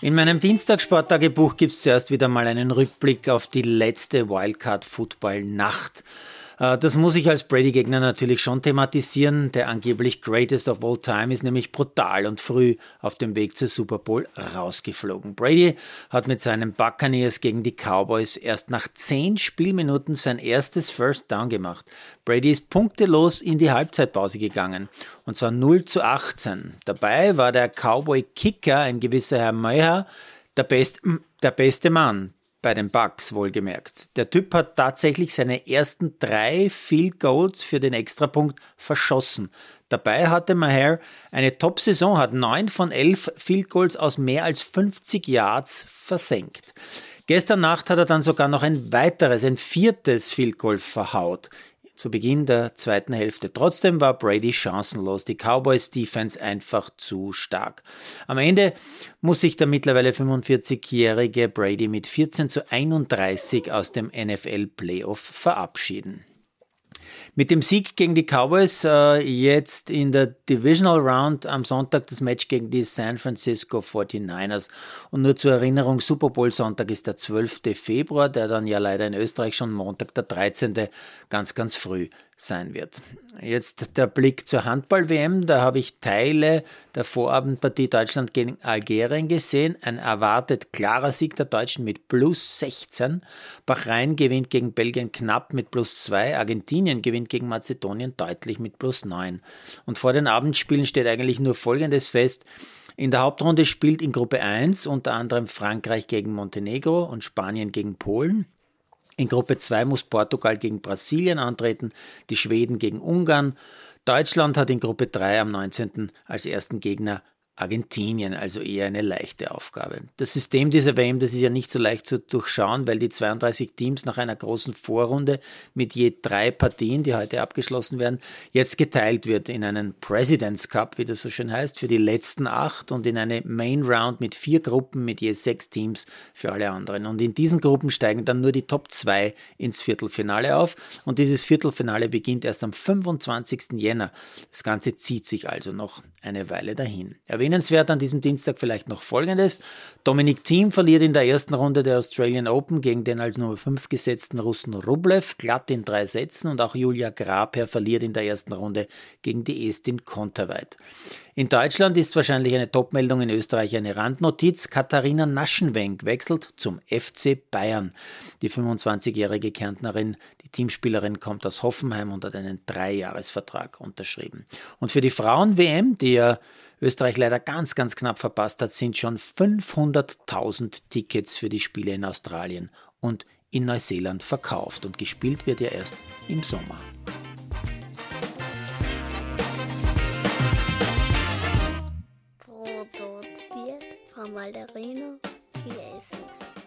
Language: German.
In meinem Dienstag-Sporttagebuch gibt es zuerst wieder mal einen Rückblick auf die letzte Wildcard-Football-Nacht. Äh, das muss ich als Brady-Gegner natürlich schon thematisieren. Der angeblich Greatest of All Time ist nämlich brutal und früh auf dem Weg zur Super Bowl rausgeflogen. Brady hat mit seinen Buccaneers gegen die Cowboys erst nach zehn Spielminuten sein erstes First Down gemacht. Brady ist punktelos in die Halbzeitpause gegangen und zwar 0 zu 18. Dabei war der Cowboy-Kicker, ein gewisser Herr Meuer, der, best, der beste Mann bei den Bucks wohlgemerkt. Der Typ hat tatsächlich seine ersten drei Field Goals für den Extrapunkt verschossen. Dabei hatte Maher eine Top-Saison, hat neun von elf Field Goals aus mehr als 50 Yards versenkt. Gestern Nacht hat er dann sogar noch ein weiteres, ein viertes Field Goal verhaut zu Beginn der zweiten Hälfte. Trotzdem war Brady chancenlos. Die Cowboys Defense einfach zu stark. Am Ende muss sich der mittlerweile 45-jährige Brady mit 14 zu 31 aus dem NFL Playoff verabschieden. Mit dem Sieg gegen die Cowboys äh, jetzt in der Divisional Round am Sonntag das Match gegen die San Francisco 49ers. Und nur zur Erinnerung, Super Bowl Sonntag ist der 12. Februar, der dann ja leider in Österreich schon Montag der 13. ganz, ganz früh sein wird. Jetzt der Blick zur Handball-WM. Da habe ich Teile der Vorabendpartie Deutschland gegen Algerien gesehen. Ein erwartet klarer Sieg der Deutschen mit plus 16. Bahrain gewinnt gegen Belgien knapp mit plus 2. Argentinien gewinnt gegen Mazedonien deutlich mit plus 9. Und vor den Abendspielen steht eigentlich nur Folgendes fest. In der Hauptrunde spielt in Gruppe 1 unter anderem Frankreich gegen Montenegro und Spanien gegen Polen. In Gruppe 2 muss Portugal gegen Brasilien antreten, die Schweden gegen Ungarn. Deutschland hat in Gruppe 3 am 19. als ersten Gegner Argentinien, also eher eine leichte Aufgabe. Das System dieser WM, das ist ja nicht so leicht zu durchschauen, weil die 32 Teams nach einer großen Vorrunde mit je drei Partien, die heute abgeschlossen werden, jetzt geteilt wird in einen President's Cup, wie das so schön heißt, für die letzten acht und in eine Main Round mit vier Gruppen mit je sechs Teams für alle anderen. Und in diesen Gruppen steigen dann nur die Top 2 ins Viertelfinale auf und dieses Viertelfinale beginnt erst am 25. Jänner. Das Ganze zieht sich also noch eine Weile dahin. Erwähnt Erwähnenswert an diesem Dienstag vielleicht noch Folgendes. Dominik Thiem verliert in der ersten Runde der Australian Open gegen den als Nummer 5 gesetzten Russen Rublev glatt in drei Sätzen und auch Julia Grabherr verliert in der ersten Runde gegen die Estin Konterweit. In Deutschland ist wahrscheinlich eine Topmeldung, in Österreich eine Randnotiz. Katharina Naschenwenk wechselt zum FC Bayern. Die 25-jährige Kärntnerin, die Teamspielerin, kommt aus Hoffenheim und hat einen Dreijahresvertrag unterschrieben. Und für die Frauen-WM, die ja Österreich leider ganz, ganz knapp verpasst hat, sind schon 500.000 Tickets für die Spiele in Australien und in Neuseeland verkauft und gespielt wird ja erst im Sommer. Produziert von Malderino Chiesens.